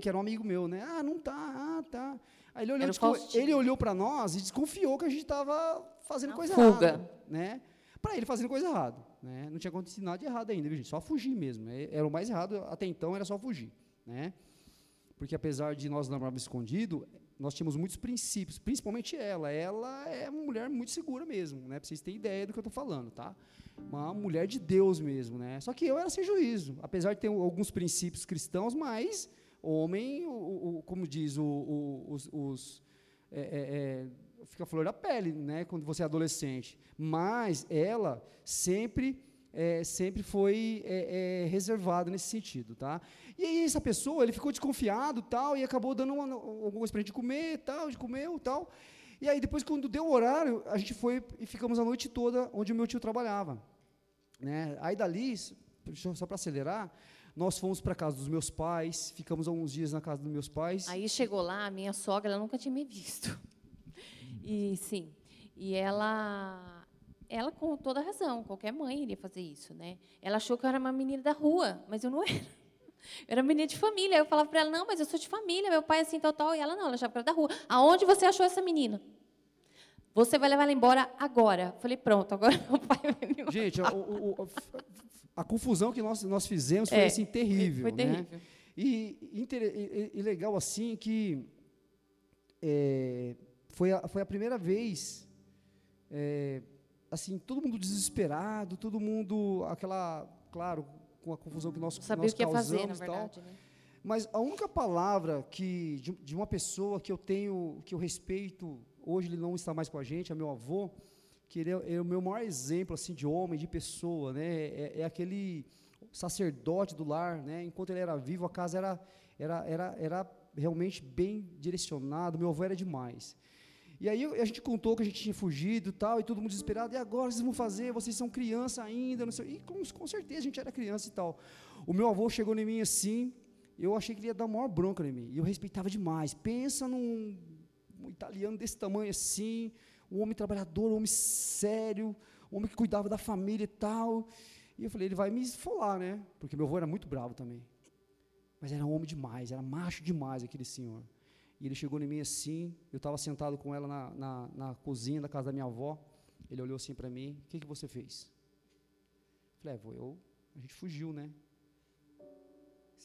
que era um amigo meu, né? Ah, não tá, ah, tá. Aí ele olhou, Era o desco- Faustinho. ele olhou para nós e desconfiou que a gente estava fazendo Na coisa fuga. errada, né? Para ele fazendo coisa errada, né? Não tinha acontecido nada de errado ainda, viu, gente? Só fugir mesmo. né? Era o mais errado até então, era só fugir, né? Porque apesar de nós namorarmos escondido, nós tínhamos muitos princípios, principalmente ela. Ela é uma mulher muito segura mesmo, né? Pra vocês terem ideia do que eu estou falando, tá? Uma mulher de Deus mesmo, né? Só que eu era sem juízo, apesar de ter alguns princípios cristãos, mas homem, o, o- como diz o- o- os, os- é, é, é, fica a flor da pele, né? Quando você é adolescente. Mas ela sempre é, sempre foi é, é, reservada nesse sentido, tá? E aí essa pessoa, ele ficou desconfiado, tal, e acabou dando uma, alguma coisa para a gente comer, tal, gente comeu, tal. E aí depois quando deu o horário, a gente foi e ficamos a noite toda onde o meu tio trabalhava, né? Aí dali, só para acelerar, nós fomos para casa dos meus pais, ficamos alguns dias na casa dos meus pais. Aí chegou lá, a minha sogra, ela nunca tinha me visto. E sim, e ela, ela com toda razão, qualquer mãe iria fazer isso, né? Ela achou que eu era uma menina da rua, mas eu não era. Eu era menina de família. Eu falava para ela, não, mas eu sou de família, meu pai é assim, tal, tal. E ela, não, ela achava que era da rua. Aonde você achou essa menina? Você vai levar ela embora agora. Falei, pronto, agora meu pai vai me mandar. Gente, a, o- o- a confusão que nós, nós fizemos foi É, assim, terrível. Foi né? terrível. E, inter- e- e legal assim que é, foi, a, foi a primeira vez, é, assim, todo mundo desesperado, todo mundo, aquela, claro, com a confusão que nós, sabia nós o que ia fazer, na causamos e tal. verdade. Né? Mas a única palavra que de, de uma pessoa que eu tenho, que eu respeito, hoje ele não está mais com a gente, é meu avô, que ele é, é o meu maior exemplo assim de homem, de pessoa, né? É, é aquele sacerdote do lar, né? Enquanto ele era vivo, a casa era era era, era realmente bem direcionado. Meu avô era demais. E aí a gente contou que a gente tinha fugido tal, e todo mundo desesperado. E agora vocês vão fazer? Vocês são criança ainda, não sei. E com, com certeza a gente era criança e tal. O meu avô chegou em mim assim, eu achei que ele ia dar maior bronca em mim. E eu respeitava demais. Pensa num um italiano desse tamanho assim, um homem trabalhador, um homem sério, um homem que cuidava da família e tal. E eu falei, ele vai me esfolar, né? Porque meu avô era muito bravo também. Mas era homem demais, era macho demais aquele senhor. E ele chegou em mim assim, eu estava sentado com ela na, na, na cozinha da casa da minha avó. Ele olhou assim para mim, o que, que você fez? Eu falei, é, eu, a gente fugiu, né?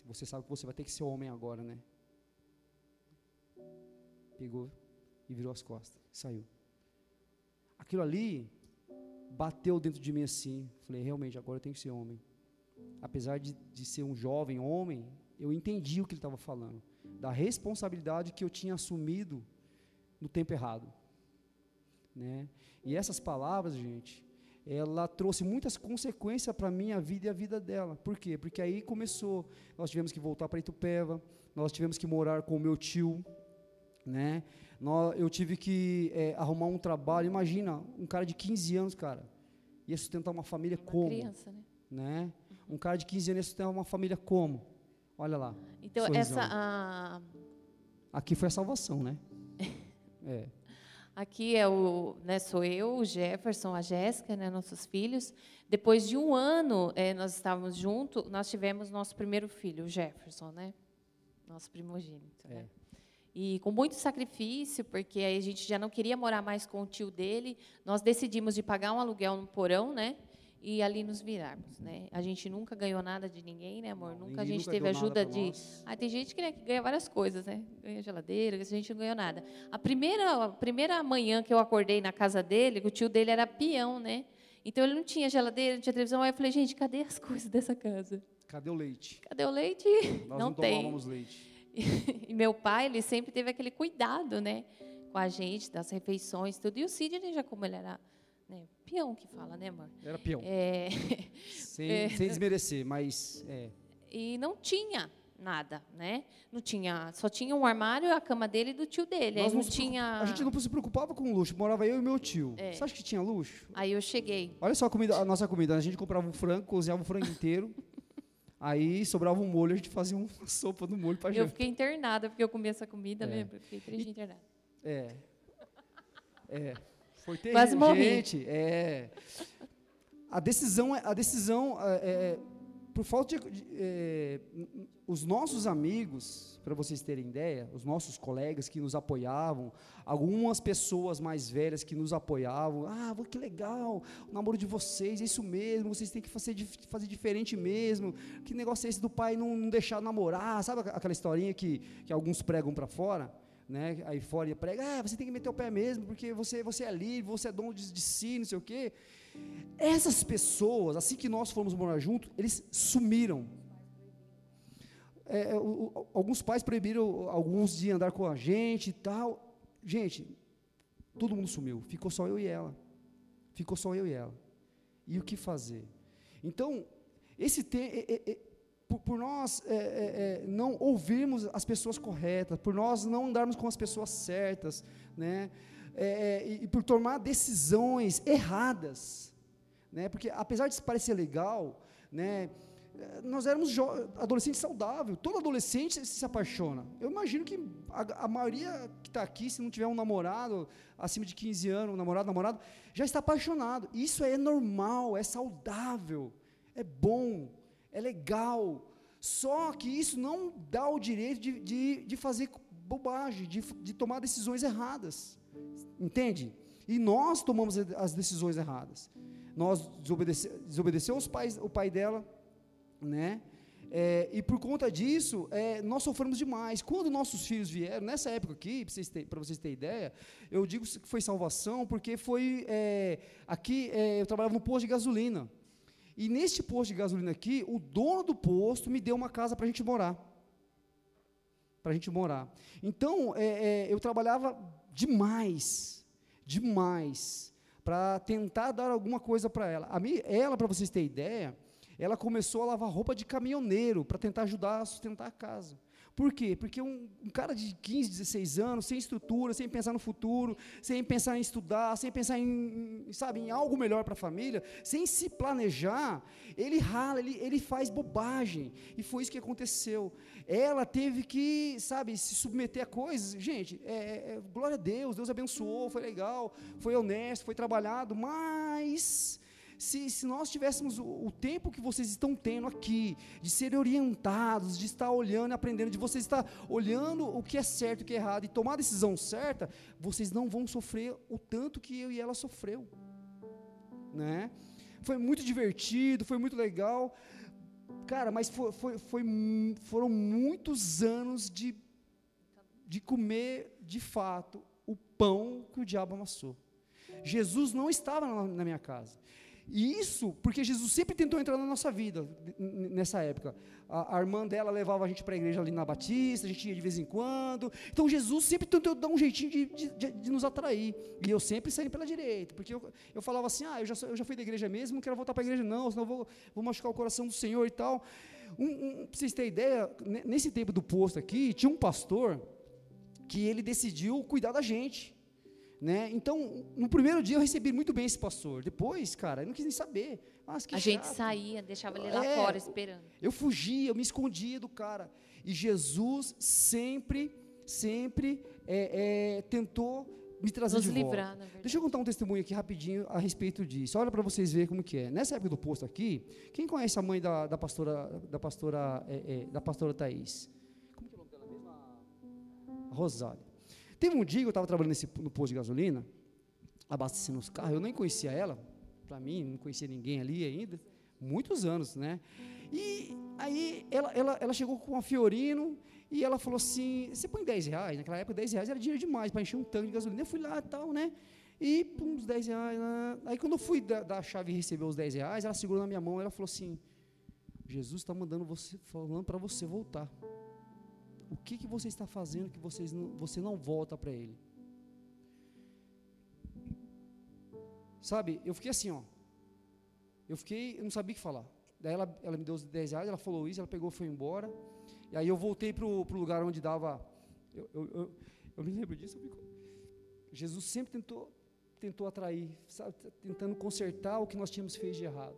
Você sabe que você vai ter que ser homem agora, né? Pegou e virou as costas, saiu. Aquilo ali bateu dentro de mim assim. Falei, realmente, agora eu tenho que ser homem. Apesar de, de ser um jovem homem, eu entendi o que ele estava falando. Da responsabilidade que eu tinha assumido no tempo errado. Né? E essas palavras, gente, ela trouxe muitas consequências para a minha vida e a vida dela. Por quê? Porque aí começou, nós tivemos que voltar para Itupeva, nós tivemos que morar com o meu tio, né? Eu tive que eh, arrumar um trabalho, imagina, um cara de 15 anos, cara, ia sustentar uma família Uma como? criança, né? Né? Um cara de 15 anos ia sustentar uma família como? Olha lá, Então, Sorrisão. essa, a, aqui foi a salvação, né? É, aqui é o, né, sou eu, o Jefferson, a Jéssica, né, nossos filhos. Depois de um ano, eh, nós estávamos juntos, nós tivemos nosso primeiro filho, o Jefferson, né? Nosso primogênito, né? E com muito sacrifício, porque aí a gente já não queria morar mais com o tio dele, nós decidimos de pagar um aluguel no porão, né? E ali nos virarmos, né? A gente nunca ganhou nada de ninguém, né, amor? Não, nunca a gente nunca teve ajuda de ah, tem gente que, né, que ganha várias coisas, né? Ganha geladeira, a gente não ganhou nada. A primeira, a primeira manhã que eu acordei na casa dele, o tio dele era peão, né? Então ele não tinha geladeira, não tinha televisão. Aí eu falei, gente, cadê as coisas dessa casa? cadê o leite? Cadê o leite? Nós não não, tem. tomávamos leite. E meu pai, ele sempre teve aquele cuidado, né? Com a gente, das refeições, tudo. E o Sidney, já como ele era né, peão que fala, né, amor? Era peão. É, Sem, sem desmerecer, mas é, e não tinha nada, né? Não tinha, só tinha um armário, a cama dele e do tio dele. Aí não tinha. A gente não se preocupava com luxo, morava eu e meu tio. É. Você acha que tinha luxo? Aí eu cheguei. Olha só a, comida, a nossa comida, a gente comprava um frango, cozinhava o frango inteiro, aí sobrava um molho, a gente fazia uma sopa do molho para Eu gente. fiquei internada porque eu comi essa comida, É. lembra? Eu fiquei três dias internada. É. É. Foi terrível, Quase morri. gente. É. A decisão, é- a decisão é, é, por falta de, de é, os nossos amigos, para vocês terem ideia, os nossos colegas que nos apoiavam, algumas pessoas mais velhas que nos apoiavam, ah, que legal, o namoro de vocês, é isso mesmo, vocês têm que fazer, fazer diferente mesmo, que negócio é esse do pai não, não deixar namorar, sabe aquela historinha que, que alguns pregam para fora? Né, aí fora prega, ah, você tem que meter o pé mesmo, porque você, você é livre, você é dono de, de si, não sei o quê. Essas pessoas, assim que nós fomos morar junto, eles sumiram. É, é o, alguns pais proibiram alguns de andar com a gente e tal. Gente, todo mundo sumiu. Ficou só eu e ela. Ficou só eu e ela. E o que fazer? Então, esse é, por, por, nós é, não ouvirmos as pessoas corretas, por nós não andarmos com as pessoas certas, né? E, e por tomar decisões erradas, né? Porque apesar de parecer legal, né? Nós éramos adolescentes saudáveis. Todo adolescente se apaixona. Eu imagino que a, a maioria que está aqui, se não tiver um namorado acima de 15 anos, um namorado, namorado, já está apaixonado. Isso é normal, é saudável, é bom, é legal. Só que isso não dá o direito de, de, de fazer bobagem, de, de tomar decisões erradas. Entende? E nós tomamos as decisões erradas nós desobedece, desobedeceu os pais, o pai dela, né? É, e por conta disso, é, nós sofremos demais. Quando nossos filhos vieram, nessa época aqui, para vocês, vocês terem ideia, eu digo que foi salvação, porque foi. É, aqui, é, eu trabalhava no posto de gasolina. E neste posto de gasolina aqui, o dono do posto me deu uma casa para a gente morar. Para a gente morar. Então, é, é, eu trabalhava demais. Demais para tentar dar alguma coisa para ela. A mim, ela, para vocês terem ideia, ela começou a lavar roupa de caminhoneiro para tentar ajudar a sustentar a casa. Por quê? Porque um, um, cara de 15, 16 anos, sem estrutura, sem pensar no futuro, sem pensar em estudar, sem pensar em, sabe, em algo melhor para a família, sem se planejar, ele rala, ele, ele faz bobagem. E foi isso que aconteceu. Ela teve que, sabe, se submeter a coisas. Gente, é, é, glória a Deus, Deus abençoou, foi legal, foi honesto, foi trabalhado, mas se, se nós tivéssemos o, o, tempo que vocês estão tendo aqui, de serem orientados, de estar olhando e aprendendo, de vocês estar olhando o que é certo e o que é errado e tomar a decisão certa, vocês não vão sofrer o tanto que eu e ela sofreu. Né? Foi muito divertido, foi muito legal. Cara, mas foi, foi, foi, foram muitos anos de, de comer, de fato, o pão que o diabo amassou. Jesus não estava na, na minha casa. E isso porque Jesus sempre tentou entrar na nossa vida nessa época. A, a irmã dela levava a gente para a igreja ali na Batista, a gente ia de vez em quando. Então Jesus sempre tentou dar um jeitinho de, de, de, nos atrair. E eu sempre saí pela direita, porque eu, eu falava assim: ah, eu já, eu já fui da igreja mesmo, não quero voltar para a igreja não, senão vou, vou machucar o coração do Senhor e tal. Um, um, para vocês terem ideia, nesse tempo do posto aqui, tinha um pastor que ele decidiu cuidar da gente. Né? Então, no primeiro dia eu recebi muito bem esse pastor. Depois, cara, eu não quis nem saber. Nossa, a chato. gente saía, deixava ele lá é, fora esperando. Eu fugia, eu me escondia do cara. E Jesus sempre, sempre é, é, tentou me trazer Nos de livrar, volta. Deixa eu contar um testemunho aqui rapidinho a respeito disso. Olha para vocês verem como que é. Nessa época do posto aqui, quem conhece a mãe da, da pastora, da pastora, é, é, da pastora Thaís? Como que é o nome dela mesmo? A Rosália. Teve um dia que eu estava trabalhando nesse, no posto de gasolina, abastecendo os carros, eu nem conhecia ela, para mim, não conhecia ninguém ali ainda, muitos anos, né? E aí ela, ela, ela chegou com a Fiorino e ela falou assim: você põe 10 reais? Naquela época 10 reais era dinheiro demais para encher um tanque de gasolina. Eu fui lá e tal, né? E pum, uns 10 reais. Né? Aí quando eu fui dar, dar a chave e receber os 10 reais, ela segurou na minha mão e ela falou assim: Jesus está mandando você, falando para você voltar o que, que você está fazendo que vocês não, você não volta para Ele? Sabe, eu fiquei assim, ó. Eu fiquei, eu não sabia o que falar. Daí ela, ela me deu os 10 reais, ela falou isso, ela pegou foi embora. E aí eu voltei para o lugar onde dava. Eu, eu, eu, eu, me lembro disso. Jesus sempre tentou, tentou atrair, sabe, tentando consertar o que nós tínhamos feito de errado.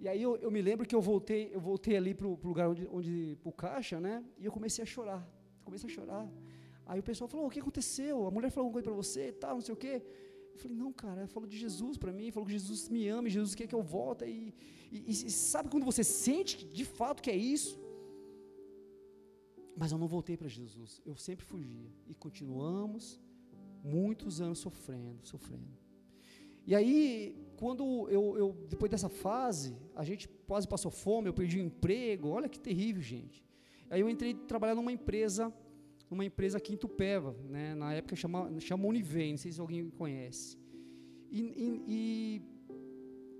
E aí eu, eu, me lembro que eu voltei, eu voltei ali para o lugar onde, onde caixa, né? E eu comecei a chorar. Comecei a chorar. Aí o pessoal falou: "O que aconteceu? A mulher falou alguma coisa para você, tal, não sei o quê". Eu falei, não, cara, falou de Jesus para mim, falou que Jesus me ama, Jesus quer que eu volte. E, e, e, sabe quando você sente de fato que é isso? Mas eu não voltei para Jesus, eu sempre fugia. E continuamos muitos anos sofrendo, sofrendo. E aí, quando eu, eu, depois dessa fase, a gente quase passou fome, eu perdi o emprego, olha que terrível, gente. Aí eu entrei trabalhar numa empresa, numa empresa aqui em Tupéva, né? na época chama, chama Univem, não sei se alguém conhece. E, e, e,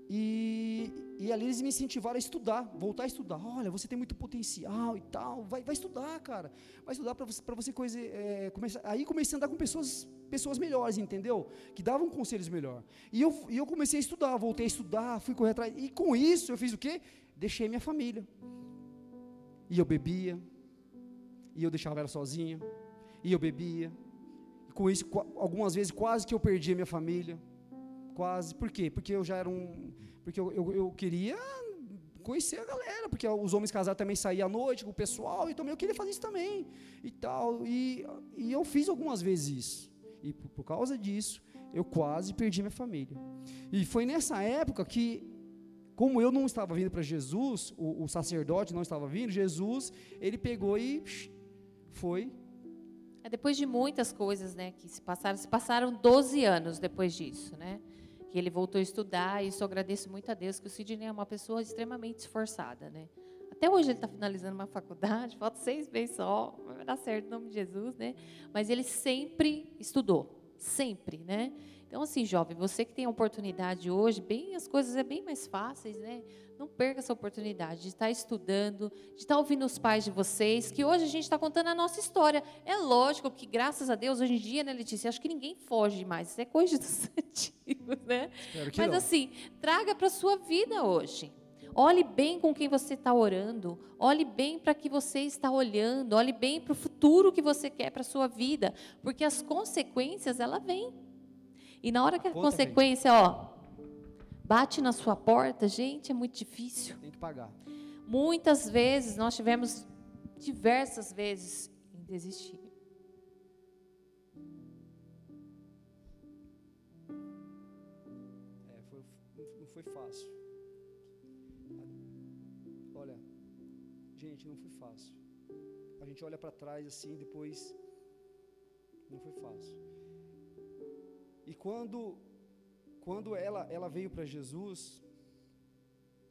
e, ali eles me incentivaram a estudar, voltar a estudar. Olha, você tem muito potencial e tal, vai, vai estudar, cara. Vai estudar para você, você coisa, é, começar. Aí comecei a andar com pessoas, pessoas melhores, entendeu? Que davam conselhos melhor. E eu, e eu comecei a estudar, voltei a estudar, fui correr atrás. E com isso eu fiz o quê? Deixei minha família. E eu bebia, e eu deixava ela sozinha, e eu bebia. E com isso, algumas vezes quase que eu perdi a minha família. Quase. Por quê? Porque eu já era um. Porque eu, eu, eu queria conhecer a galera, porque os homens casados também saíam à noite com o pessoal, então eu queria fazer isso também. E tal. E, e eu fiz algumas vezes isso. E por, por causa disso, eu quase perdi minha família. E foi nessa época que como eu não estava vindo para Jesus, o, o, sacerdote não estava vindo, Jesus, ele pegou e foi. É depois de muitas coisas, né, que se passaram, se passaram 12 anos depois disso, né, que ele voltou a estudar, e isso eu agradeço muito a Deus, que o Sidney é uma pessoa extremamente esforçada, né. Até hoje ele está finalizando uma faculdade, falta seis meses só, vai dar certo em nome de Jesus, né, mas ele sempre estudou, sempre, né, então, assim, jovem, você que tem a oportunidade hoje, bem, as coisas é bem mais fáceis, né? Não perca essa oportunidade de estar estudando, de estar ouvindo os pais de vocês, que hoje a gente está contando a nossa história. É lógico que, graças a Deus, hoje em dia, né, Letícia, acho que ninguém foge mais. Isso é coisa dos antigos, né? Mas, não. assim, traga para a sua vida hoje. Olhe bem com quem você está orando. Olhe bem para que você está olhando. Olhe bem para o futuro que você quer para a sua vida. Porque as consequências, ela vêm. E na hora que a, a consequência, vem. ó, bate na sua porta, gente, é muito difícil. Tem que pagar. Muitas vezes nós tivemos diversas vezes em desistir. É, foi, não foi fácil. Olha, gente, não foi fácil. A gente olha para trás assim, depois não foi fácil. E quando quando ela ela veio para Jesus,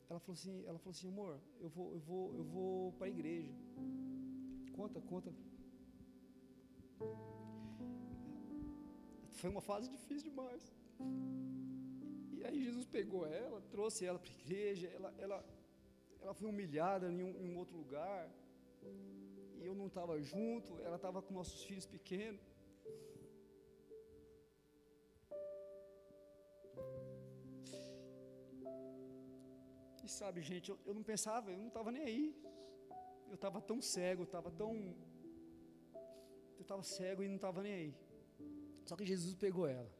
ela falou assim, ela falou assim, amor, eu vou eu vou eu vou para a igreja. Conta, conta. Foi uma fase difícil demais. E aí Jesus pegou ela, trouxe ela para a igreja, ela, ela, ela foi humilhada em um, em um outro lugar. E eu não estava junto, ela estava com nossos filhos pequenos. E sabe, gente, eu, eu não pensava, eu não estava nem aí. Eu estava tão cego, eu estava tão. Eu estava cego e não estava nem aí. Só que Jesus pegou ela.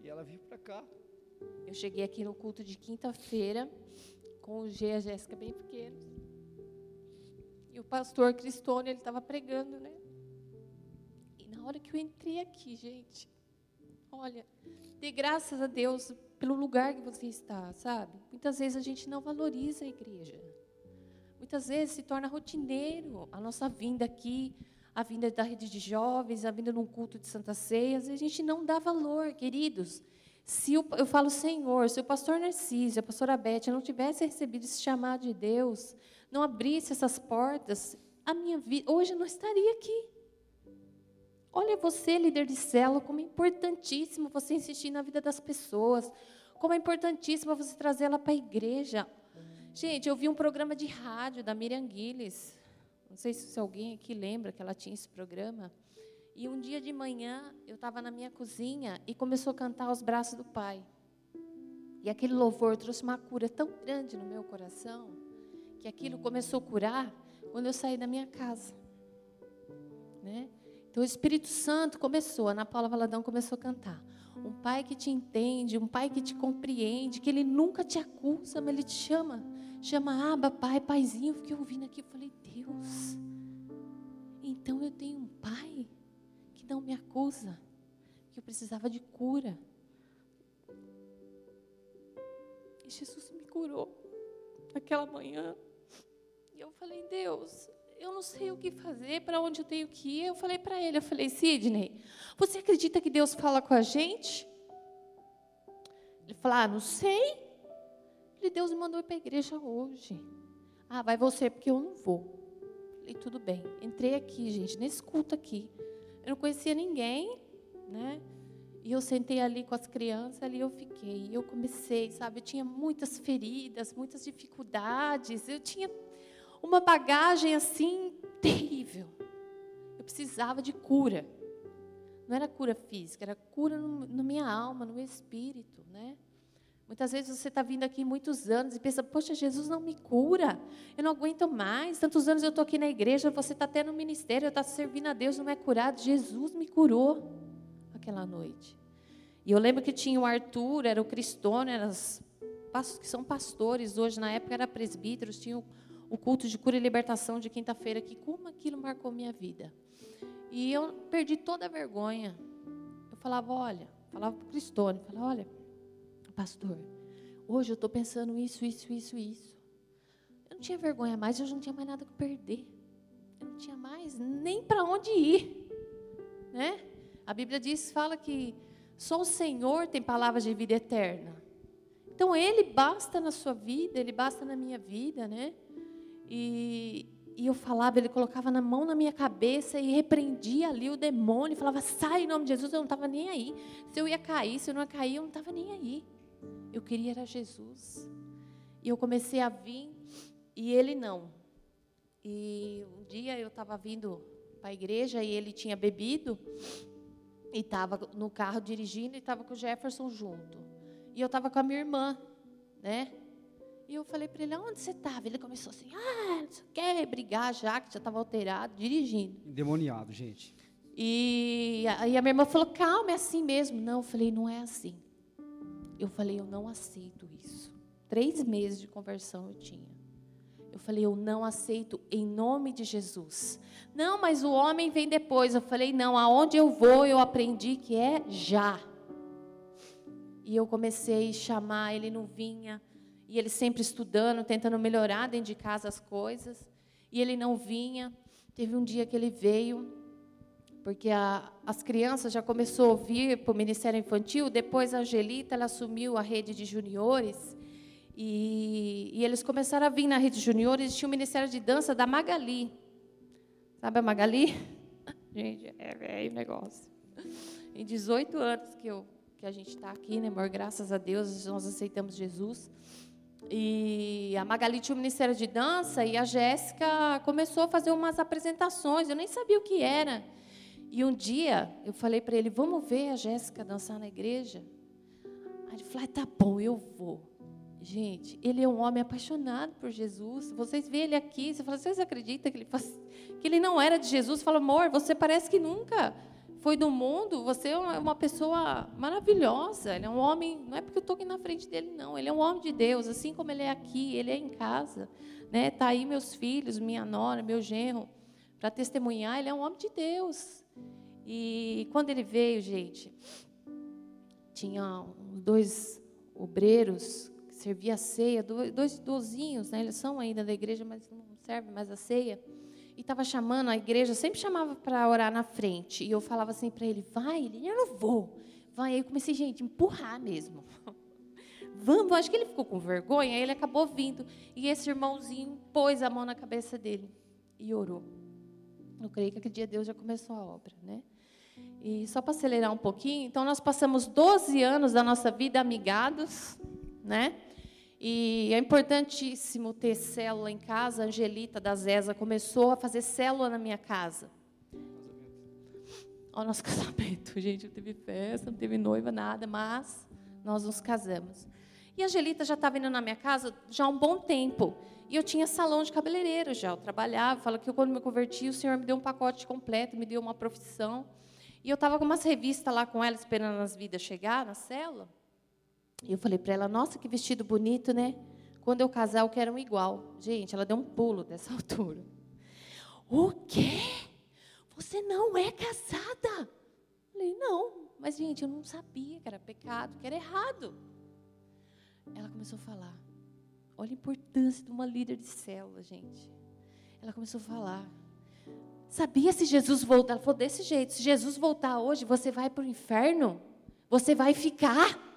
E ela veio para cá. Eu cheguei aqui no culto de quinta-feira com o G e a Jéssica bem pequenos. E o pastor Cristônio, ele estava pregando, né? E na hora que eu entrei aqui, gente, olha, dê graças a Deus pelo lugar que você está, sabe? Muitas vezes a gente não valoriza a igreja. Muitas vezes se torna rotineiro a nossa vinda aqui, a vinda da rede de jovens, a vinda num culto de Santa Ceia, a gente não dá valor, queridos. Se o, eu falo, Senhor, se o pastor Narciso, a pastora Beth não tivesse recebido esse chamado de Deus, não abrisse essas portas, a minha vida hoje eu não estaria aqui. Olha você, líder de célula, como é importantíssimo você insistir na vida das pessoas, como é importantíssimo você trazê-la para a igreja. Gente, eu vi um programa de rádio da Miriam Guiles. Não sei se alguém aqui lembra que ela tinha esse programa. E um dia de manhã, eu estava na minha cozinha e começou a cantar aos braços do Pai. E aquele louvor trouxe uma cura tão grande no meu coração, que aquilo começou a curar quando eu saí da minha casa. Né? Então, o Espírito Santo começou, Ana Paula Valadão começou a cantar. Um pai que te entende, um pai que te compreende, que ele nunca te acusa, mas ele te chama. Chama, aba, pai, paizinho. Eu fiquei ouvindo aqui, eu falei, Deus, então eu tenho um pai que não me acusa, que eu precisava de cura. E Jesus me curou naquela manhã. E eu falei, Deus, eu não sei o que fazer, para onde eu tenho que ir. Eu falei para ele, eu falei, Sidney, você acredita que Deus fala com a gente? Ele falou, ah, não sei. Falei, Deus me mandou ir para a igreja hoje. Ah, vai você, porque eu não vou. Falei, tudo bem. Entrei aqui, gente, nesse culto aqui. Eu não conhecia ninguém, né? E eu sentei ali com as crianças, ali eu fiquei. Eu comecei, sabe? Eu tinha muitas feridas, muitas dificuldades. Eu tinha uma bagagem assim terrível. Eu precisava de cura. Não era cura física, era cura no, no minha alma, no meu espírito, né? Muitas vezes você está vindo aqui muitos anos e pensa, poxa, Jesus não me cura, eu não aguento mais, tantos anos eu estou aqui na igreja, você está tendo um ministério, está servindo a Deus, não é curado. Jesus me curou aquela noite. E eu lembro que tinha o Arthur, era o Cristônio, eram os que são pastores hoje, na época era presbíteros, tinha o, culto de cura e libertação de quinta-feira, que como aquilo marcou minha vida. E eu perdi toda a vergonha. Eu falava, olha, falava para o Cristônio, falava, olha, pastor, hoje eu estou pensando isso, isso, isso, isso. Eu não tinha vergonha mais, eu não tinha mais nada que perder. Eu não tinha mais nem para onde ir. Né? A Bíblia diz, fala que só o Senhor tem palavras de vida eterna. Então Ele basta na sua vida, Ele basta na minha vida, né? E, e eu falava, Ele colocava na mão na minha cabeça e repreendia ali o demônio, falava, sai em nome de Jesus, eu não estava nem aí. Se eu ia cair, se eu não ia cair, eu não estava nem aí. Eu queria era Jesus. E eu comecei a vir e ele não. E um dia eu estava vindo para a igreja e ele tinha bebido e estava no carro dirigindo e estava com o Jefferson junto. E eu estava com a minha irmã, né? E eu falei para ele, onde você estava? Ele começou assim, ah, não sei o quê, brigar já, que já estava alterado, dirigindo. Endemoniado, gente. E aí a minha irmã falou, calma, é assim mesmo. Não, eu falei, não é assim. Eu falei, eu não aceito isso. Três meses de conversão eu tinha. Eu falei, eu não aceito em nome de Jesus. Não, mas o homem vem depois. Eu falei, não, aonde eu vou eu aprendi que é já. E eu comecei a chamar, ele não vinha. E ele sempre estudando, tentando melhorar dentro de casa as coisas. E ele não vinha. Teve um dia que ele veio, porque a, as crianças já começou a vir para o Ministério Infantil, depois a Angelita ela assumiu a rede de juniores, e, e eles começaram a vir na rede de juniores, tinha o Ministério de Dança da Magali. Sabe a Magali? Gente, é velho o negócio. Em 18 anos que, eu, que a gente está aqui, né, amor? Graças a Deus, nós aceitamos Jesus. E a Magali tinha o Ministério de Dança e a Jéssica começou a fazer umas apresentações. Eu nem sabia o que era. E um dia eu falei para ele: Vamos ver a Jéssica dançar na igreja? Aí ele falou: ah, Tá bom, eu vou. Gente, ele é um homem apaixonado por Jesus. Vocês veem ele aqui, você fala: Vocês acreditam que ele, faz... que ele não era de Jesus? Fala, amor, você parece que nunca foi do mundo. Você é uma pessoa maravilhosa. Ele é um homem, não é porque eu estou aqui na frente dele, não. Ele é um homem de Deus, assim como ele é aqui, ele é em casa. Né? Tá aí meus filhos, minha nora, meu genro, para testemunhar. Ele é um homem de Deus. E quando ele veio, gente, tinha dois obreiros que serviam a ceia, dois idosinhos, né? eles são ainda da igreja, mas não servem mais a ceia. E estava chamando a igreja, sempre chamava para orar na frente. E eu falava assim para ele: vai, ele, eu não vou. Vai. Aí eu comecei, gente, empurrar mesmo. Vamos, acho que ele ficou com vergonha, aí ele acabou vindo. E esse irmãozinho pôs a mão na cabeça dele e orou. Eu creio que aquele dia Deus já começou a obra, né? E só para acelerar um pouquinho, então nós passamos 12 anos da nossa vida amigados, né? E é importantíssimo ter célula em casa. A Angelita da Zesa começou a fazer célula na minha casa. O nosso casamento, gente. Não teve festa, não teve noiva, nada, mas nós nos casamos. E a Angelita já estava indo na minha casa já há um bom tempo. E eu tinha salão de cabeleireiro já. Eu trabalhava. Fala que eu, quando me converti, o Senhor me deu um pacote completo, me deu uma profissão. E eu estava com umas revistas lá com ela, esperando as vidas chegar na cela. E eu falei para ela: Nossa, que vestido bonito, né? Quando eu casar, eu quero um igual. Gente, ela deu um pulo dessa altura. O quê? Você não é casada? Eu falei: Não, mas gente, eu não sabia que era pecado, que era errado. ela começou a falar. Olha a importância de uma líder de célula, gente. Ela começou a falar. Sabia se Jesus voltar? Ela falou desse jeito: se Jesus voltar hoje, você vai para o inferno? Você vai ficar?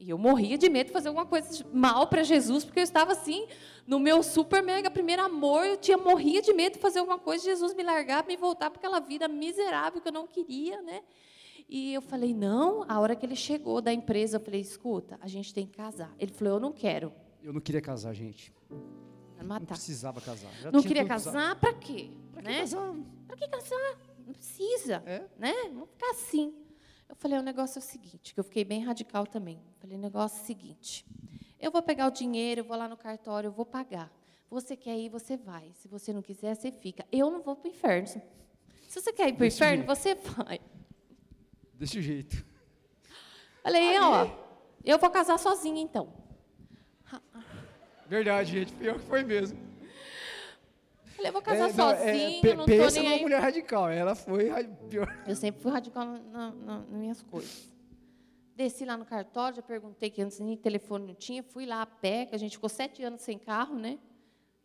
E eu morria de medo de fazer alguma coisa mal para Jesus, porque eu estava assim, no meu super mega primeiro amor, eu tinha morria de medo de fazer alguma coisa, Jesus me largar, me voltar para aquela vida miserável que eu não queria, né? E eu falei, não, a hora que ele chegou da empresa, eu falei, escuta, a gente tem que casar. Ele falou, eu não quero. Eu não queria casar, gente. Matar. Não precisava casar. Já não queria casar, para quê? Pra que né? casar? Para que casar? Não precisa, É? né? Não ficar assim. Eu falei, o negócio é o seguinte, que eu fiquei bem radical também. Eu falei, o negócio é o seguinte, eu vou pegar o dinheiro, eu vou lá no cartório, eu vou pagar. Você quer ir, você vai. Se você não quiser, você fica. Eu não vou para o inferno. Se você quer ir para o inferno, jeito. você vai. Desse jeito. Falei, ó, eu vou casar sozinha então. Verdade, gente. Pior que foi mesmo. Falei, eu vou casar É, não, é, sozinha, pe- não tô pensa nem numa aí. mulher radical. Ela foi pior. Eu sempre fui radical na- na- na- nas minhas coisas. Desci lá no cartório, já perguntei que antes nem telefone não tinha, fui lá a pé, que a gente ficou sete anos sem carro, né?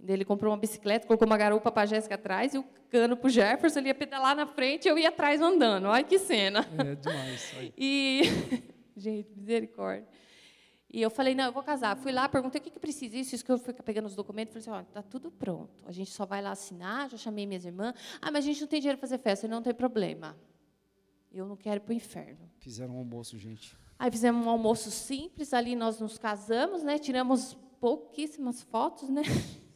Ele comprou uma bicicleta, colocou uma garupa para a Jéssica atrás e o cano para o Jefferson, ele ia pedalar na frente e eu ia atrás andando. Olha que cena. É demais. Aí. E, gente, misericórdia. E eu falei, não, eu vou casar. Fui lá, perguntei o que, que precisa, isso, isso que eu fui pegando os documentos. Falei assim, ó, tá tudo pronto. A gente só vai lá assinar, já chamei minhas irmãs. Ah, mas a gente não tem dinheiro para fazer festa. Não tem problema. Eu não quero ir para o inferno. Fizeram um almoço, gente. Aí fizemos um almoço simples, ali nós nos casamos, né? Tiramos pouquíssimas fotos, né?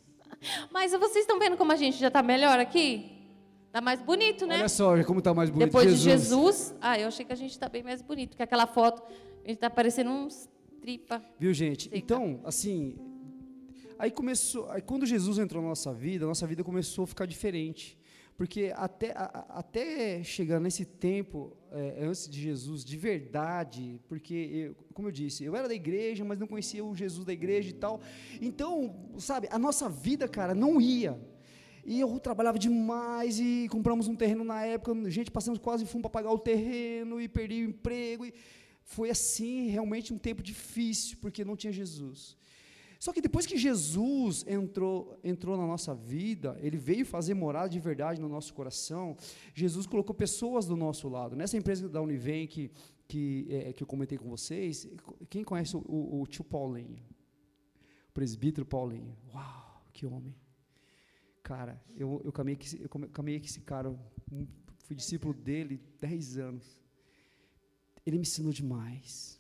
Mas vocês estão vendo como a gente já está melhor aqui? Está mais bonito, né? Olha só como está mais bonito. Depois de Jesus. Ah, eu achei que a gente está bem mais bonito, porque aquela foto, a gente está parecendo uns tripa. Viu, gente? Seca. Então, assim, aí começou, aí quando Jesus entrou na nossa vida, a nossa vida começou a ficar diferente. Porque até, a- até chegar nesse tempo, é, antes de Jesus, de verdade, porque, eu, como eu disse, eu era da igreja, mas não conhecia o Jesus da igreja e tal. Então, sabe, a nossa vida, cara, não ia. E eu trabalhava demais e compramos um terreno na época, gente, passamos quase fundo para pagar o terreno e perdi o emprego. E foi assim, realmente um tempo difícil, porque não tinha Jesus. Só que depois que Jesus entrou, entrou na nossa vida, ele veio fazer morada de verdade no nosso coração, Jesus colocou pessoas do nosso lado. Nessa empresa da Univem que, que, é, que eu comentei com vocês, quem conhece o, o- o tio Paulinho? O presbítero Paulinho. Uau, que homem. Cara, eu, eu, caminhei, com esse- cara, fui discípulo dele 10 anos. Ele me ensinou demais.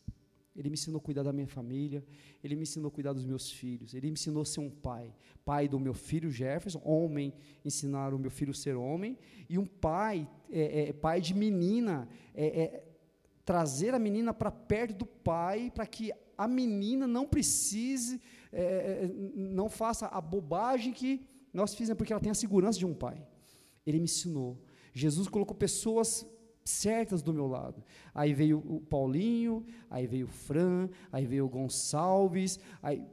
Ele me ensinou a cuidar da minha família, ele me ensinou a cuidar dos meus filhos, ele me ensinou a ser um pai. Pai do meu filho Jefferson, homem, ensinar o meu filho a ser homem, e um pai, é, é, pai de menina, é, é, trazer a menina para perto do pai, para que a menina não precise, é, é, não faça a bobagem que nós fizemos, porque ela tem a segurança de um pai. Ele me ensinou. Jesus colocou pessoas certas do meu lado. Aí veio o Paulinho, aí veio o Fran, aí veio o Gonçalves, aí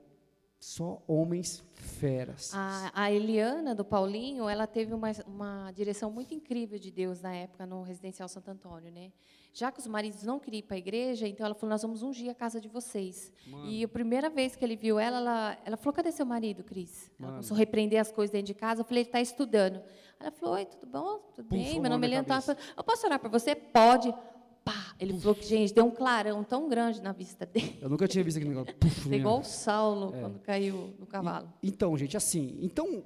só homens feras. A, a Eliana, do Paulinho, ela teve uma, uma direção muito incrível de Deus na época no Residencial Santo Antônio, né? Já que os maridos não queriam ir para a igreja, então ela falou, nós vamos ungir a casa de vocês. E a primeira vez que ele viu ela, ela, ela falou, cadê seu marido, Cris? Ela Mano. começou a repreender as coisas dentro de casa. Eu falei, ele está estudando. Ela falou, oi, tudo bom? Tudo Pum, bem? Meu nome é falou, Eu posso orar por você? Pode. Pá. Ele falou que, gente, deu um clarão tão grande na vista dele. Eu nunca tinha visto aquele negócio. Puf, igual o Saulo quando caiu no cavalo. Então, gente, assim, então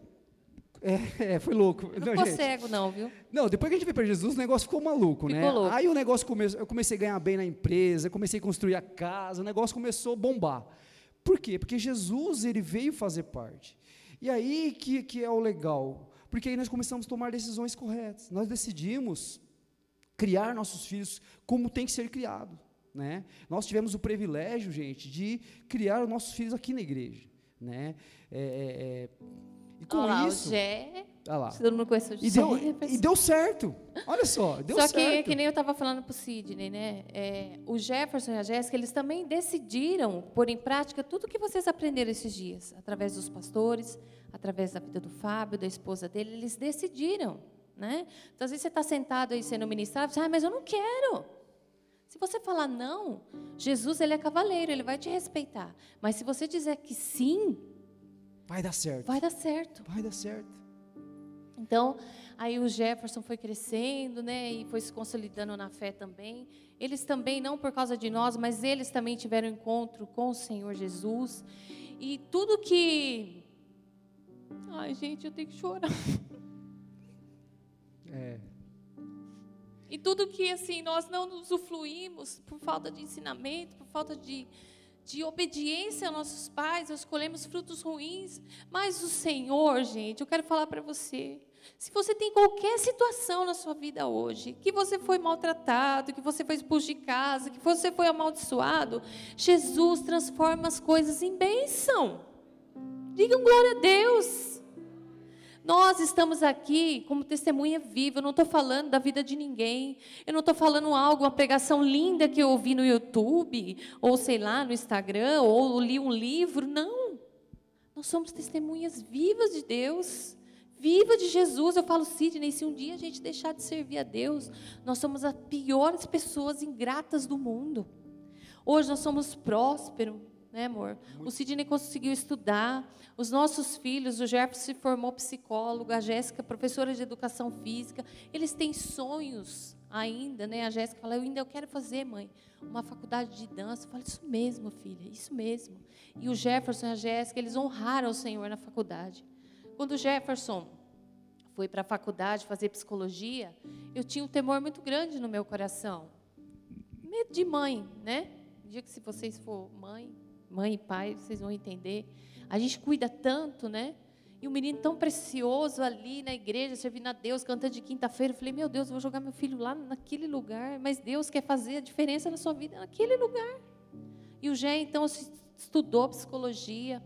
é, é, foi louco. Não Não, ficou gente, cego, não, viu? Não, depois que a gente veio para Jesus, o negócio ficou maluco, né? Ficou louco. Aí o negócio começou, eu comecei a ganhar bem na empresa, eu comecei a construir a casa, o negócio começou a bombar. Por quê? Porque Jesus, ele veio fazer parte. E aí que, que é o legal, porque aí nós começamos a tomar decisões corretas. Nós decidimos criar nossos filhos como tem que ser criado, né? Nós tivemos o privilégio, gente, de criar os nossos filhos aqui na igreja, né? É, é, é, e com Olha lá, isso, o Gé, olha lá. todo mundo conhece o E Gé. deu, mas- e deu certo. Olha só, deu Só certo. que, que nem eu estava falando para o Sidney, né? É, o Jefferson e a Jéssica, eles também decidiram pôr em prática tudo que vocês aprenderam esses dias, através dos pastores, através da vida do Fábio, da esposa dele, eles decidiram, né? Então, às vezes você está sentado aí sendo ministrado, você, ah, mas eu não quero. Se você falar não, Jesus ele é cavaleiro, ele vai te respeitar. Mas se você dizer que sim, vai dar certo. Vai dar certo. Vai dar certo. Então, aí o Jefferson foi crescendo, né, e foi se consolidando na fé também. Eles também não por causa de nós, mas eles também tiveram encontro com o Senhor Jesus. E tudo que Ai, gente, eu tenho que chorar. É. E tudo que assim nós não usufruímos por falta de ensinamento, por falta de, de obediência aos nossos pais, nós escolhemos frutos ruins. Mas o Senhor, gente, eu quero falar para você. Se você tem qualquer situação na sua vida hoje, que você foi maltratado, que você foi expulso de casa, que você foi amaldiçoado, Jesus transforma as coisas em bênção. Digam glória a Deus. Nós estamos aqui como testemunha viva. Eu não estou falando da vida de ninguém. Eu não estou falando algo, uma pregação linda que eu ouvi no YouTube, ou sei lá, no Instagram, ou li um livro. Não. Nós somos testemunhas vivas de Deus. Viva de Jesus. Eu falo, Sidney, se um dia a gente deixar de servir a Deus, nós somos as piores pessoas ingratas do mundo. Hoje nós somos prósperos, né, amor? Muito. O Sidney conseguiu estudar, os nossos filhos, o Jefferson se formou psicólogo, a Jéssica, professora de educação física, eles têm sonhos ainda, né? A Jéssica fala, eu ainda eu quero fazer, mãe, uma faculdade de dança. Eu falo, isso mesmo, filha, isso mesmo. E o Jefferson e a Jéssica, eles honraram o Senhor na faculdade. Quando o Jefferson foi para a faculdade fazer psicologia, eu tinha um temor muito grande no meu coração. Medo de mãe, né? Um dia que se vocês for mãe, mãe e pai, vocês vão entender. A gente cuida tanto, né? E um menino tão precioso ali na igreja, servindo a Deus, cantando de quinta-feira. Eu falei, meu Deus, eu vou jogar meu filho lá naquele lugar. Mas Deus quer fazer a diferença na sua vida naquele lugar. E o Gé, então, estudou psicologia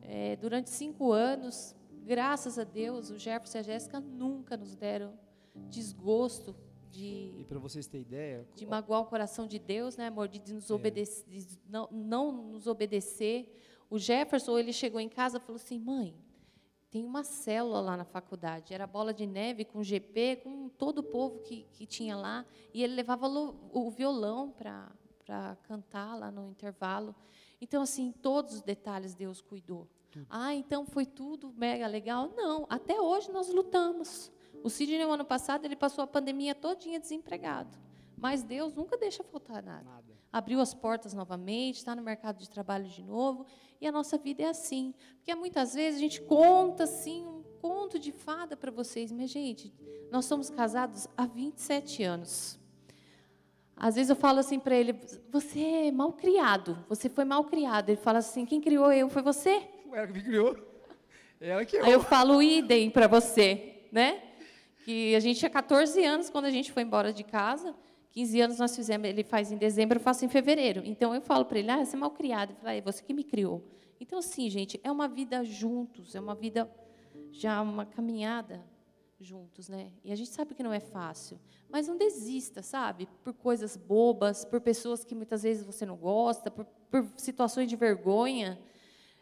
é, durante cinco anos. Graças a Deus, o Jefferson e a Jéssica nunca nos deram desgosto de e para vocês terem ideia de magoar o coração de Deus, né, amor, de nos é. obedecer, de não, não nos obedecer. O Jefferson ele chegou em casa e falou assim, mãe, tem uma célula lá na faculdade. Era bola de neve com GP, com todo o povo que, que tinha lá, e ele levava o violão para para cantar lá no intervalo. Então assim, todos os detalhes Deus cuidou. Ah, então foi tudo mega legal? Não, até hoje nós lutamos. O Sidney, no ano passado, ele passou a pandemia todinha desempregado. Mas Deus nunca deixa faltar nada. nada. Abriu as portas novamente, está no mercado de trabalho de novo. E a nossa vida é assim. Porque muitas vezes a gente conta assim, um conto de fada para vocês. Mas, gente, nós somos casados há 27 anos. Às vezes eu falo assim para ele: Você é mal criado. Você foi mal criado. Ele fala assim: Quem criou eu? Foi você? Ela que me criou. Ela que eu. Aí eu falo idem para você, né? Que a gente tinha 14 anos quando a gente foi embora de casa. 15 anos nós fizemos, ele faz em dezembro, eu faço em fevereiro. Então eu falo para ele, ah, você é mal criado. Ele fala, é você que me criou. Então, assim, gente, é uma vida juntos, é uma vida já uma caminhada juntos, né? E a gente sabe que não é fácil, mas não desista, sabe? Por coisas bobas, por pessoas que muitas vezes você não gosta, por, por situações de vergonha.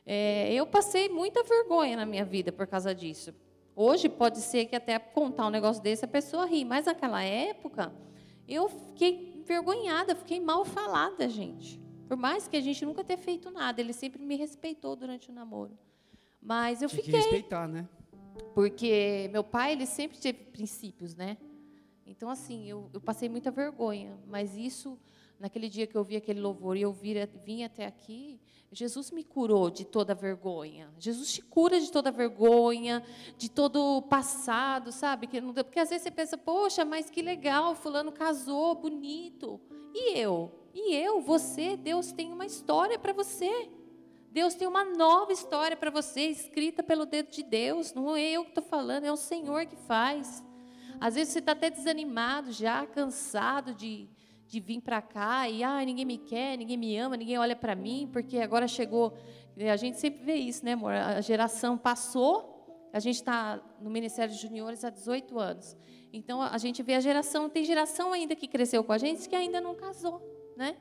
É, eu passei muita vergonha na minha vida por causa disso. Hoje pode ser que até contar um negócio desse a pessoa ri, mas naquela época eu fiquei envergonhada, fiquei mal falada, gente. Por mais que a gente nunca tenha feito nada, ele sempre me respeitou durante o namoro. Mas eu Tinha fiquei. Que respeitar, né? Porque meu pai, ele sempre teve princípios, né? Então, assim, eu, eu passei muita vergonha, mas isso naquele dia que eu vi aquele louvor e eu vim até aqui, Jesus me curou de toda vergonha. Jesus te cura de toda vergonha, de todo o passado, sabe? Porque às vezes você pensa, poxa, mas que legal, fulano casou, bonito. E eu? E eu? Você? Deus tem uma história para você. Deus tem uma nova história para você, escrita pelo dedo de Deus. Não é eu que estou falando, é o Senhor que faz. Às vezes você está até desanimado já, cansado de de vir para cá e ah, ninguém me quer, ninguém me ama, ninguém olha para mim, porque agora chegou. A gente sempre vê isso, né, amor? A geração passou, a gente está no Ministério de Juniores há 18 anos. Então a gente vê a geração, tem geração ainda que cresceu com a gente que ainda não casou, né?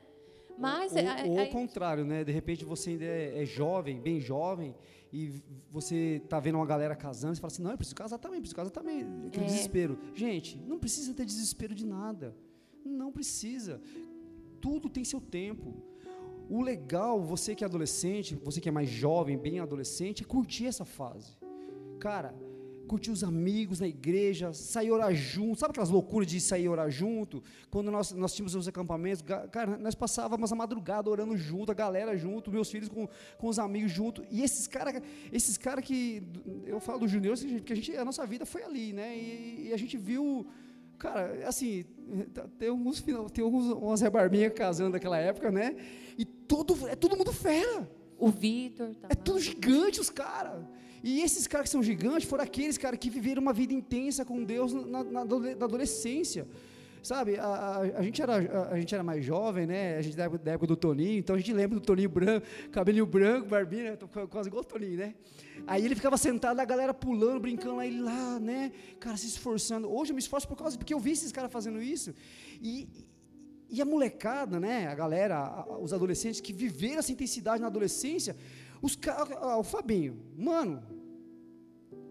Mas ou, é, ou ao contrário, né? De repente você ainda é, é jovem, bem jovem, e você está vendo uma galera casando, você fala assim, não, eu preciso casar também, preciso casar também. Aquele é. desespero. Gente, não precisa ter desespero de nada. Não precisa. tudo tem seu tempo. O legal, você que é adolescente, você que é mais jovem, bem adolescente, é curtir essa fase. Cara, curtir os amigos na igreja, sair orar junto. Sabe aquelas loucuras de sair orar junto? Quando nós, nós tínhamos os acampamentos, cara, nós passávamos a madrugada orando junto, a galera junto, meus filhos com, com os amigos junto. E esses caras, esses cara que. Eu falo do Júnior, porque a, gente, a nossa vida foi ali, né? E, e a gente viu. Cara, assim, tem alguns tem alguns, umas rebarbinhas casando naquela época, né? E todo, é todo mundo fera. O Vitor. Tá é tudo gigante os caras. E esses caras que são gigantes foram aqueles caras que viveram uma vida intensa com Deus na, na, na adolescência. Sabe, a, a, a, gente era, a, a, gente era mais jovem, né? A gente da época, da época do Toninho, então a gente lembra do Toninho branco, cabelinho branco, barbinha, né? quase igual o Toninho, né? Aí ele ficava sentado, a galera pulando, brincando, ele lá, né? Cara, se esforçando. Hoje eu me esforço por causa, porque eu vi esses caras fazendo isso. E, e a molecada, né? A galera, os adolescentes que viveram essa intensidade na adolescência, os o Fabinho, mano,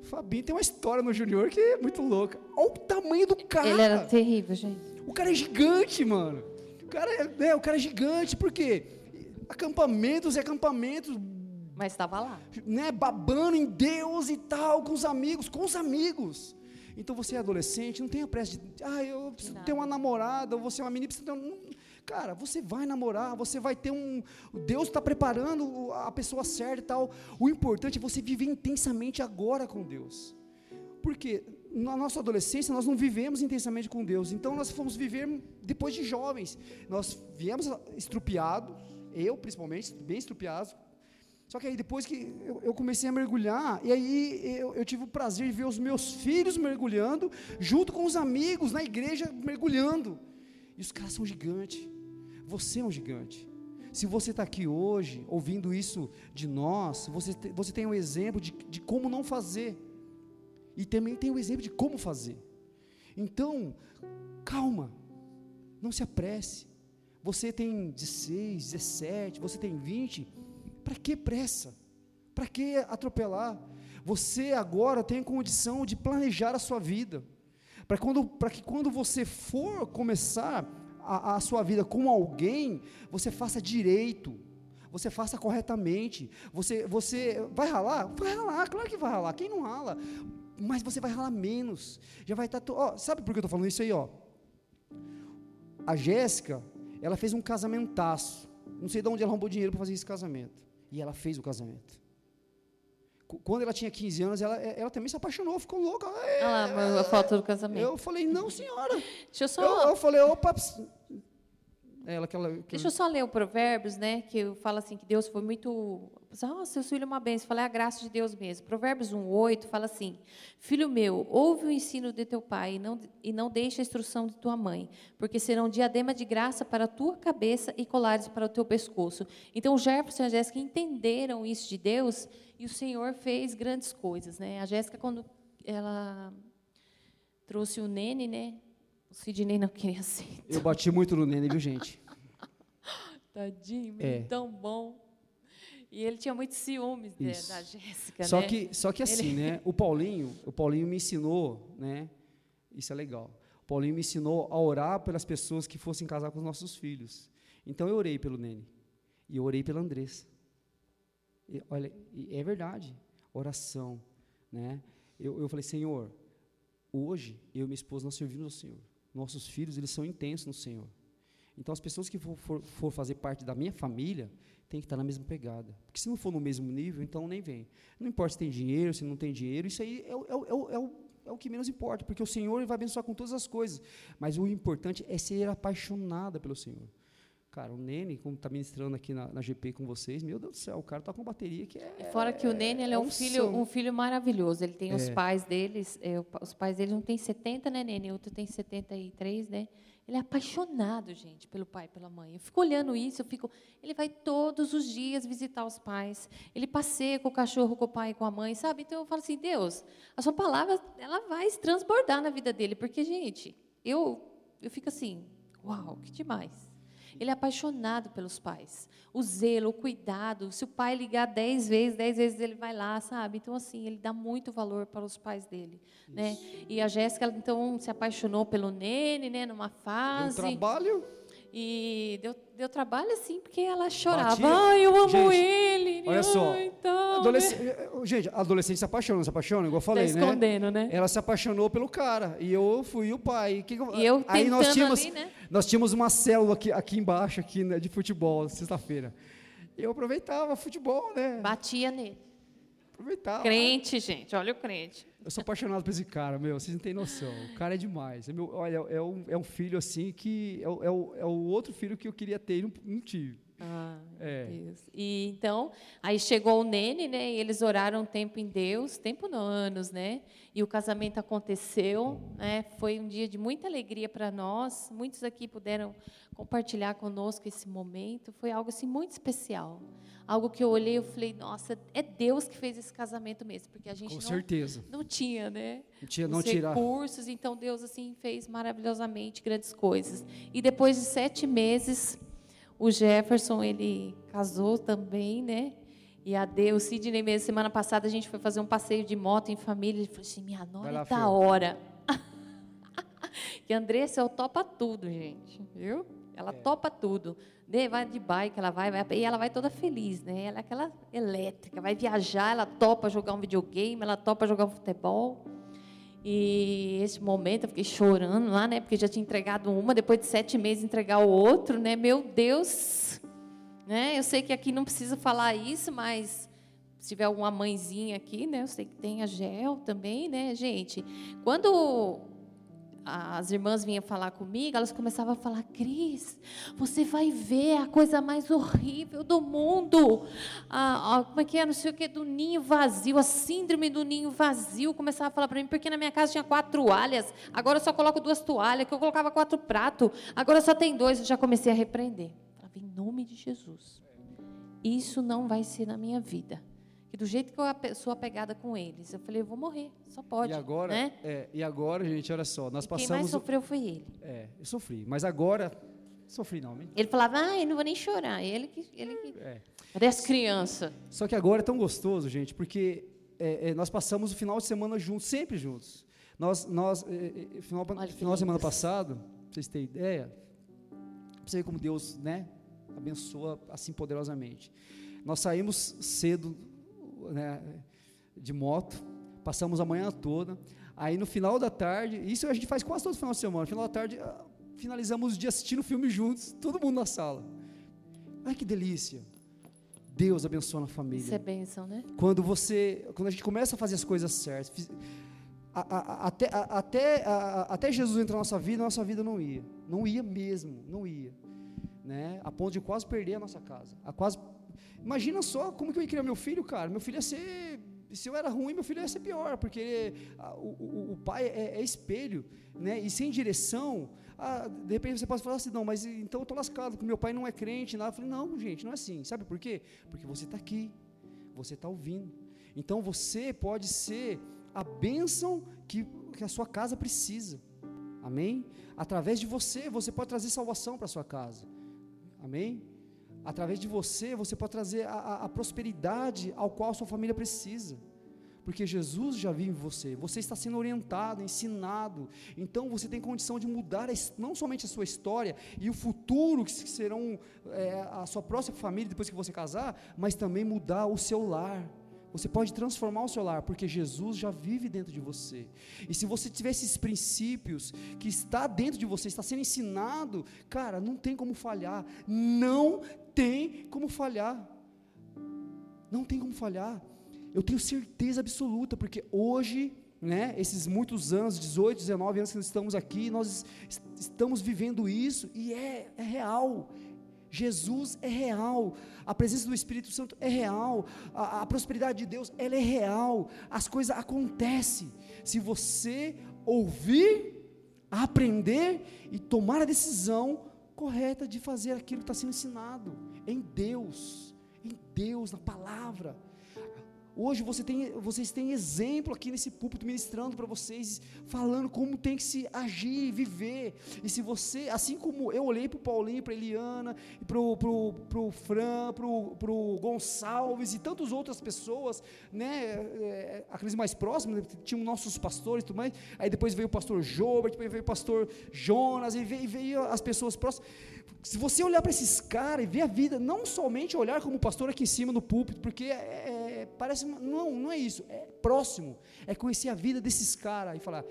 Fabinho tem uma história no Junior que é muito louca. Olha o tamanho do cara. Ele era terrível, gente. O cara é gigante, mano. O cara é, né, o cara é gigante, por quê? Acampamentos e acampamentos. Mas estava lá. Né, babando em Deus e tal, com os amigos, com os amigos. Então você é adolescente, não tenha pressa de, ah, eu preciso não. ter uma namorada, ou você é uma menina, precisa ter um, Cara, você vai namorar, você vai ter um. Deus está preparando a pessoa certa e tal. O importante é você viver intensamente agora com Deus. Porque na nossa adolescência nós não vivemos intensamente com Deus. Então nós fomos viver depois de jovens. Nós viemos estrupiados, eu principalmente, bem estrupiado. Só que aí depois que eu, comecei a mergulhar, e aí eu, eu, tive o prazer de ver os meus filhos mergulhando, junto com os amigos na igreja mergulhando. E os caras são gigantes. Você é um gigante. Se você está aqui hoje, ouvindo isso de nós, você, te, você tem um exemplo de, de como não fazer. E também tem um exemplo de como fazer. Então, calma. Não se apresse. Você tem 16, 17, você tem 20. Para que pressa? Para que atropelar? Você agora tem condição de planejar a sua vida para que quando você for começar a, a sua vida com alguém, você faça direito, você faça corretamente. Você, você vai ralar? Vai ralar, claro que vai ralar. Quem não rala? Mas você vai ralar menos. Já vai estar. Tá, sabe por que eu estou falando isso aí? Ó? A Jéssica, ela fez um casamentaço. Não sei de onde ela arrumou dinheiro para fazer esse casamento. E ela fez o casamento. Quando ela tinha 15 anos, ela, ela também se apaixonou, ficou louca. É, ah lá, a foto do casamento. Eu falei, não, senhora. Deixa eu só. Eu, eu falei, opa. Ela, aquela, aquela... Deixa eu só ler o Provérbios, né? Que fala assim que Deus foi muito. Ah, seu filho é uma bênção. Falei, é a graça de Deus mesmo. Provérbios 1,8 fala assim: Filho meu, ouve o ensino de teu pai e não, e não deixe a instrução de tua mãe, porque serão diadema de graça para a tua cabeça e colares para o teu pescoço. Então, o Jefferson e a Jéssica entenderam isso de Deus e o Senhor fez grandes coisas, né? A Jéssica, quando ela trouxe o Nene, né? O Sidney não queria ser. Eu bati muito no Nene, viu, gente? Tadinho, é. tão bom. E ele tinha muitos ciúmes né, da Jéssica, só né? Que, só que assim, ele... né? O Paulinho, o Paulinho me ensinou, né? Isso é legal. O Paulinho me ensinou a orar pelas pessoas que fossem casar com os nossos filhos. Então eu orei pelo Nene. E eu orei pela Andressa. E, olha, é verdade, oração, né? Eu, eu falei, Senhor, hoje eu e minha esposa nós servimos ao Senhor. Nossos filhos, eles são intensos no Senhor. Então, as pessoas que for, for, for fazer parte da minha família, tem que estar na mesma pegada. Porque se não for no mesmo nível, então nem vem. Não importa se tem dinheiro, se não tem dinheiro, isso aí é, é, é, é, o, é o que menos importa, porque o Senhor vai abençoar com todas as coisas. Mas o importante é ser apaixonada pelo Senhor. Cara, o Nene, como está ministrando aqui na, na, GP com vocês, meu Deus do céu, o cara está com bateria que é. Fora que o Nene ele é, é um filho, um filho maravilhoso. Ele tem é. os pais deles, é, os pais dele um tem 70, né, Nene? O outro tem 73, né? Ele é apaixonado, gente, pelo pai e pela mãe. Eu fico olhando isso, eu fico. Ele vai todos os dias visitar os pais. Ele passeia com o cachorro, com o pai e com a mãe, sabe? Então eu falo assim, Deus, a sua palavra, ela vai se transbordar na vida dele, porque, gente, eu, eu fico assim, uau, que demais. Ele é apaixonado pelos pais. O zelo, o cuidado. Se o pai ligar dez vezes, dez vezes ele vai lá, sabe? Então, assim, ele dá muito valor para os pais dele. Né? E a Jéssica, então, se apaixonou pelo Nene, né? Numa fase. Um trabalho. E deu, deu trabalho, assim, porque ela chorava. Batia. Ai, eu amo Gente, ele. olha só, Ai, então, Adolesc- né? Gente, adolescente se apaixona, se apaixona, igual eu falei, tá né? escondendo, né? Ela se apaixonou pelo cara e eu fui o pai. Que E eu aí nós tínhamos, ali, né? nós tínhamos uma célula aqui, aqui embaixo aqui né, de futebol sexta-feira. E eu aproveitava futebol, né? Batia nele. Aproveitava. Crente, gente, olha o crente. Eu sou apaixonado por esse cara, meu. Vocês não têm noção. O cara é demais. É meu, olha, é um, é um filho assim que é, o- é o, é o outro filho que eu queria ter e não, não tive. Ah, É. Deus. E então, aí chegou o Nene, né? E eles oraram um tempo em Deus, tempo não, anos, né? E o casamento aconteceu, né? Foi um dia de muita alegria para nós. Muitos aqui puderam compartilhar conosco esse momento. Foi algo assim muito especial. Algo que eu olhei e falei, nossa, é Deus que fez esse casamento mesmo, porque a gente Com não, certeza. não tinha, né? Não, tinha, os não tirar. recursos, então Deus assim fez maravilhosamente grandes coisas. E depois de sete meses, o Jefferson ele casou também, né? E a Deus, Sidney mesmo, semana passada a gente foi fazer um passeio de moto em família. Ele falou assim: minha nora lá, é da Fê. hora. que Andressa, eu topa tudo, gente, viu? Ela topa tudo. Vai de bike, ela vai, vai, e ela vai toda feliz, né? Ela é aquela elétrica, vai viajar, ela topa jogar um videogame, ela topa jogar um futebol. E esse momento eu fiquei chorando lá, né? Porque já tinha entregado uma, depois de sete meses entregar o outro, né? Meu Deus! Né? Eu sei que aqui não precisa falar isso, mas se tiver alguma mãezinha aqui, né? Eu sei que tem a Gel também, né, gente? Quando as irmãs vinham falar comigo, elas começavam a falar: Cris, você vai ver a coisa mais horrível do mundo. A, a- como é que é? Não sei o que, do ninho vazio, a síndrome do ninho vazio. Começava a falar para mim, porque na minha casa tinha quatro toalhas, agora eu só coloco duas toalhas, que eu colocava quatro pratos, agora só tem dois. Eu já comecei a repreender. Falava, em nome de Jesus, isso não vai ser na minha vida. Que do jeito que eu sou apegada com eles, eu falei, eu vou morrer, só pode. E agora, né? é, e agora, gente, olha só, nós E Quem mais passamos. sofreu foi ele. É, eu sofri, mas agora sofri não, hein? Ele falava, ah, eu não vou nem chorar. Ele que. Ele que... É. Cadê as crianças? Só que agora é tão gostoso, gente, porque é, é, nós passamos o final de semana juntos, sempre juntos. Nós, nós é, é, final, Olha final de semana passado, pra vocês terem ideia, pra você ver como Deus, né, abençoa assim poderosamente. Nós saímos cedo, né, de moto, passamos a manhã toda, aí no final da tarde, isso a gente faz quase todo final de semana, no final da tarde, ah, finalizamos o dia assistindo filme juntos, todo mundo na sala. Ai que delícia. Deus abençoa a família Isso é bênção, né? quando você quando a gente começa a fazer as coisas certas a- a- até, a- até, até Jesus entrar na nossa vida a nossa vida não ia não ia mesmo não ia né a ponto de quase perder a nossa casa a quase imagina só como que eu ia criar meu filho cara meu filho ia ser se eu era ruim meu filho ia ser pior porque ah, o, o- o pai é, é espelho né e sem direção ah, de repente você pode falar assim, não, mas então eu estou lascado, porque meu pai não é crente, nada. Eu falei, não, gente, não é assim. Sabe por quê? Porque você está aqui, você está ouvindo. Então você pode ser a bênção que, que a sua casa precisa. Amém? Através de você, você pode trazer salvação para a sua casa. Amém? Através de você, você pode trazer a, a- a prosperidade ao qual sua família precisa. Porque Jesus já vive em você, você está sendo orientado, ensinado, então você tem condição de mudar não somente a sua história e o futuro que se- serão é, a sua próxima família depois que você casar, mas também mudar o seu lar. Você pode transformar o seu lar, porque Jesus já vive dentro de você. E se você tiver esses princípios que está dentro de você, está sendo ensinado, cara, não tem como falhar. Não tem como falhar. Não tem como falhar. Eu tenho certeza absoluta, porque hoje, né, esses muitos anos, 18, 19 anos que nós estamos aqui, nós es- estamos vivendo isso e é, é real. Jesus é real, a presença do Espírito Santo é real, a, a prosperidade de Deus ela é real, as coisas acontecem. Se você ouvir, aprender e tomar a decisão correta de fazer aquilo que está sendo ensinado em Deus, em Deus, na palavra. Hoje você tem, vocês têm exemplo aqui nesse púlpito ministrando para vocês, falando como tem que se agir, viver. E se você, assim como eu olhei para o Paulinho, para Eliana, para o Fran, para o Gonçalves e tantas outras pessoas, né, é, aqueles mais próximos, né, tinham nossos pastores e tudo mais, aí depois veio o pastor Jobert, depois veio o pastor Jonas, e veio, veio as pessoas próximas. Se você olhar para esses caras e ver a vida, não somente olhar como pastor aqui em cima no púlpito, porque é, é, parece, não, não é isso, é próximo, é conhecer a vida desses caras e falar,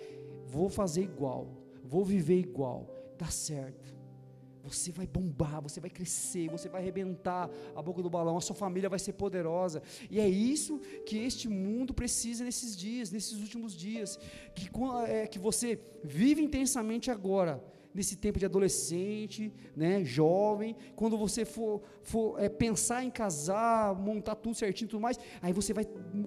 vou fazer igual, vou viver igual, dá certo. Você vai bombar, você vai crescer, você vai arrebentar a boca do balão, a sua família vai ser poderosa. E é isso que este mundo precisa nesses dias, nesses últimos dias. Que, é, que você vive intensamente agora, nesse tempo de adolescente, né, jovem, quando você for, for é, pensar em casar, montar tudo certinho e tudo mais, aí você vai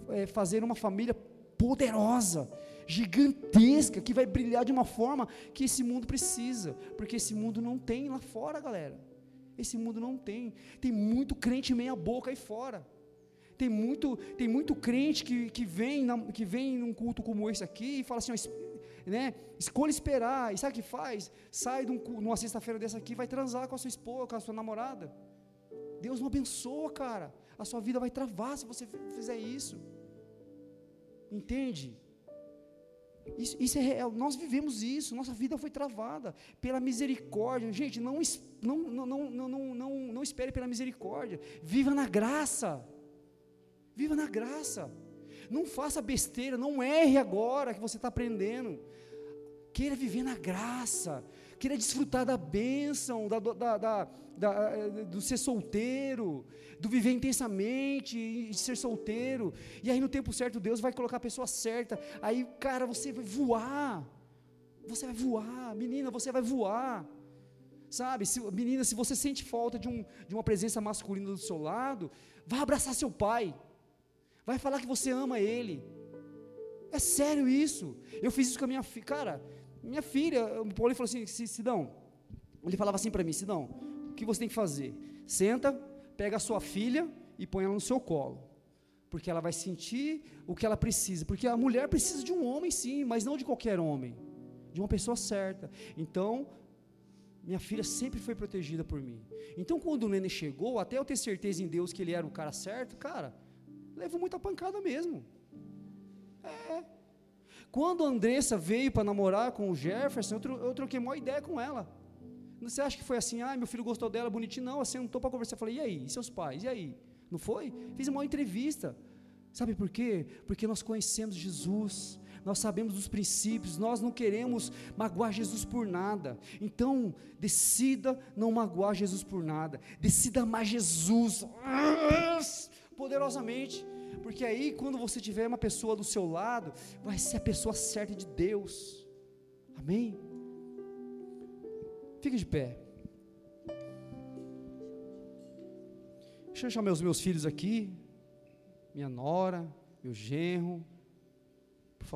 é, fazer uma família poderosa, gigantesca, que vai brilhar de uma forma que esse mundo precisa, porque esse mundo não tem lá fora, galera. Esse mundo não tem. Tem muito crente meia boca aí fora. Tem muito, tem muito crente que, que, vem na, que vem num culto como esse aqui e fala assim: né? Escolha esperar. E sabe o que faz? Sai de um, numa sexta-feira dessa aqui, vai transar com a sua esposa, com a sua namorada. Deus não abençoa, cara. A sua vida vai travar se você fizer isso. Entende? Isso, isso é real. Nós vivemos isso. Nossa vida foi travada pela misericórdia. Gente, não, não, não, não, não, não, não espere pela misericórdia. Viva na graça. Viva na graça. Não faça besteira, não erre agora que você está aprendendo. Queira viver na graça, queira desfrutar da bênção, da, da, da, da, do ser solteiro, do viver intensamente e de ser solteiro. E aí no tempo certo Deus vai colocar a pessoa certa. Aí, cara, você vai voar. Você vai voar, menina, você vai voar. Sabe, se, menina, se você sente falta de, um, de uma presença masculina do seu lado, vá abraçar seu pai. Vai falar que você ama ele. É sério isso. Eu fiz isso com a minha filha. Cara, minha filha, o Paulinho falou assim: Sidão, ele falava assim para mim: Sidão, o que você tem que fazer? Senta, pega a sua filha e põe ela no seu colo. Porque ela vai sentir o que ela precisa. Porque a mulher precisa de um homem, sim, mas não de qualquer homem. De uma pessoa certa. Então, minha filha sempre foi protegida por mim. Então, quando o Nene chegou, até eu ter certeza em Deus que ele era o cara certo, cara, Levo muita pancada mesmo. É. Quando a Andressa veio para namorar com o Jefferson, eu, tro eu troquei uma ideia com ela. Você acha que foi assim, ah, meu filho gostou dela, bonitinho? Não, não estou para conversar. Eu falei, e aí? E seus pais? E aí? Não foi? Fiz uma entrevista. Sabe por quê? Porque nós conhecemos Jesus, nós sabemos dos princípios, nós não queremos magoar Jesus por nada. Então, decida não magoar Jesus por nada, decida amar Jesus poderosamente, porque aí quando você tiver uma pessoa do seu lado, vai ser a pessoa certa de Deus. Amém? Fique de pé. Deixa eu chamar os meus filhos aqui, minha nora, meu genro.